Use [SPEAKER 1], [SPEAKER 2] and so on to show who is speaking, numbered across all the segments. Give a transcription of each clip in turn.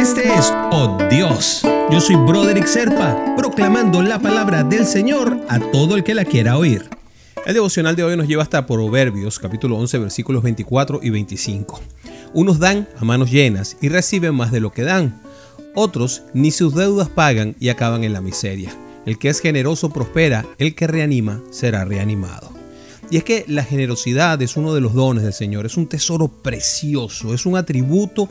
[SPEAKER 1] Este es Oh Dios. Yo soy Broderick Serpa, proclamando la palabra del Señor a todo el que la quiera oír. El devocional de hoy nos lleva hasta Proverbios, capítulo 11, versículos 24 y 25. Unos dan a manos llenas y reciben más de lo que dan. Otros ni sus deudas pagan y acaban en la miseria. El que es generoso prospera, el que reanima será reanimado. Y es que la generosidad es uno de los dones del Señor, es un tesoro precioso, es un atributo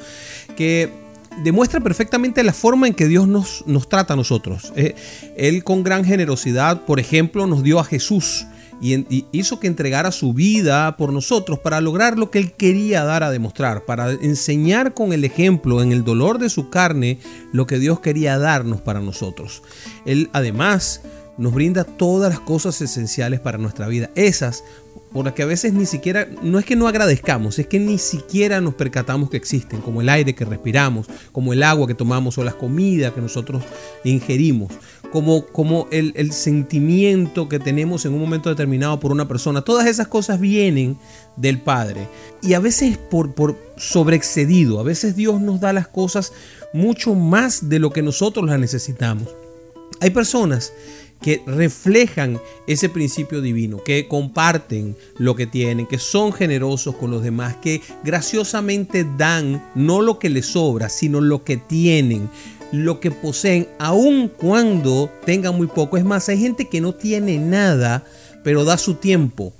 [SPEAKER 1] que demuestra perfectamente la forma en que Dios nos, nos trata a nosotros. Eh, él con gran generosidad, por ejemplo, nos dio a Jesús y, hizo que entregara su vida por nosotros para lograr lo que Él quería dar a demostrar, para enseñar con el ejemplo, en el dolor de su carne, lo que Dios quería darnos para nosotros. Él además nos brinda todas las cosas esenciales para nuestra vida. Esas por las que a veces ni siquiera, no es que no agradezcamos, es que ni siquiera nos percatamos que existen, como el aire que respiramos, como el agua que tomamos o las comidas que nosotros ingerimos, como, como el, el sentimiento que tenemos en un momento determinado por una persona. Todas esas cosas vienen del Padre. Y a veces por, por sobreexcedido, a veces Dios nos da las cosas mucho más de lo que nosotros las necesitamos. Hay personas que reflejan ese principio divino, que comparten lo que tienen, que son generosos con los demás, que graciosamente dan no lo que les sobra, sino lo que tienen, lo que poseen, aun cuando tengan muy poco. Es más, hay gente que no tiene nada, pero da su tiempo,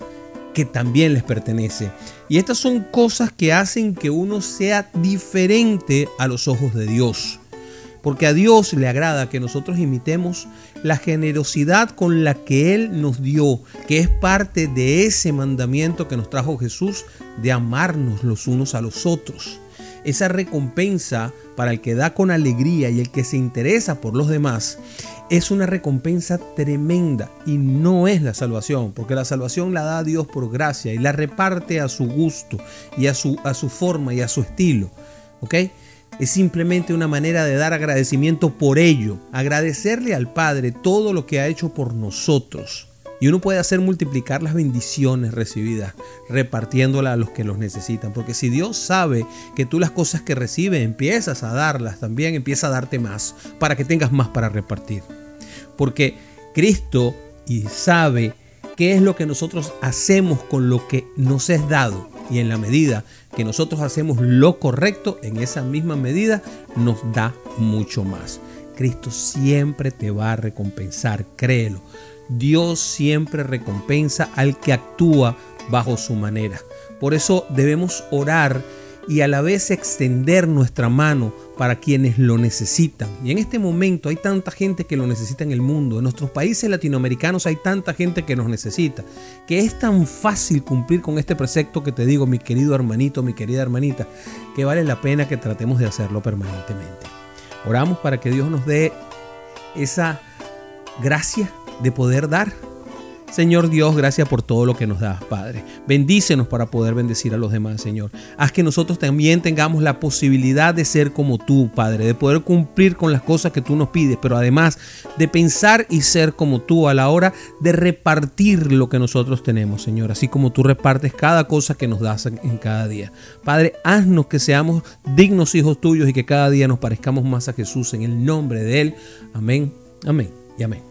[SPEAKER 1] que también les pertenece. Y estas son cosas que hacen que uno sea diferente a los ojos de Dios. Porque a Dios le agrada que nosotros imitemos la generosidad con la que Él nos dio, que es parte de ese mandamiento que nos trajo Jesús de amarnos los unos a los otros. Esa recompensa para el que da con alegría y el que se interesa por los demás es una recompensa tremenda y no es la salvación, porque la salvación la da Dios por gracia y la reparte a su gusto y a su, a su forma y a su estilo. ¿Ok? Es simplemente una manera de dar agradecimiento por ello, agradecerle al Padre todo lo que ha hecho por nosotros. Y uno puede hacer multiplicar las bendiciones recibidas, repartiéndolas a los que los necesitan. Porque si Dios sabe que tú las cosas que recibes empiezas a darlas, también empieza a darte más, para que tengas más para repartir. Porque Cristo y sabe qué es lo que nosotros hacemos con lo que nos es dado. Y en la medida que nosotros hacemos lo correcto, en esa misma medida nos da mucho más. Cristo siempre te va a recompensar, créelo. Dios siempre recompensa al que actúa bajo su manera. Por eso debemos orar y a la vez extender nuestra mano para quienes lo necesitan. Y en este momento hay tanta gente que lo necesita en el mundo. En nuestros países latinoamericanos hay tanta gente que nos necesita. Que es tan fácil cumplir con este precepto que te digo, mi querido hermanito, mi querida hermanita, que vale la pena que tratemos de hacerlo permanentemente. Oramos para que Dios nos dé esa gracia de poder dar Señor Dios, gracias por todo lo que nos das, Padre. Bendícenos para poder bendecir a los demás, Señor. Haz que nosotros también tengamos la posibilidad de ser como tú, Padre, de poder cumplir con las cosas que tú nos pides, pero además de pensar y ser como tú a la hora de repartir lo que nosotros tenemos, Señor, así como tú repartes cada cosa que nos das en cada día. Padre, haznos que seamos dignos hijos tuyos y que cada día nos parezcamos más a Jesús en el nombre de Él. Amén, amén y amén.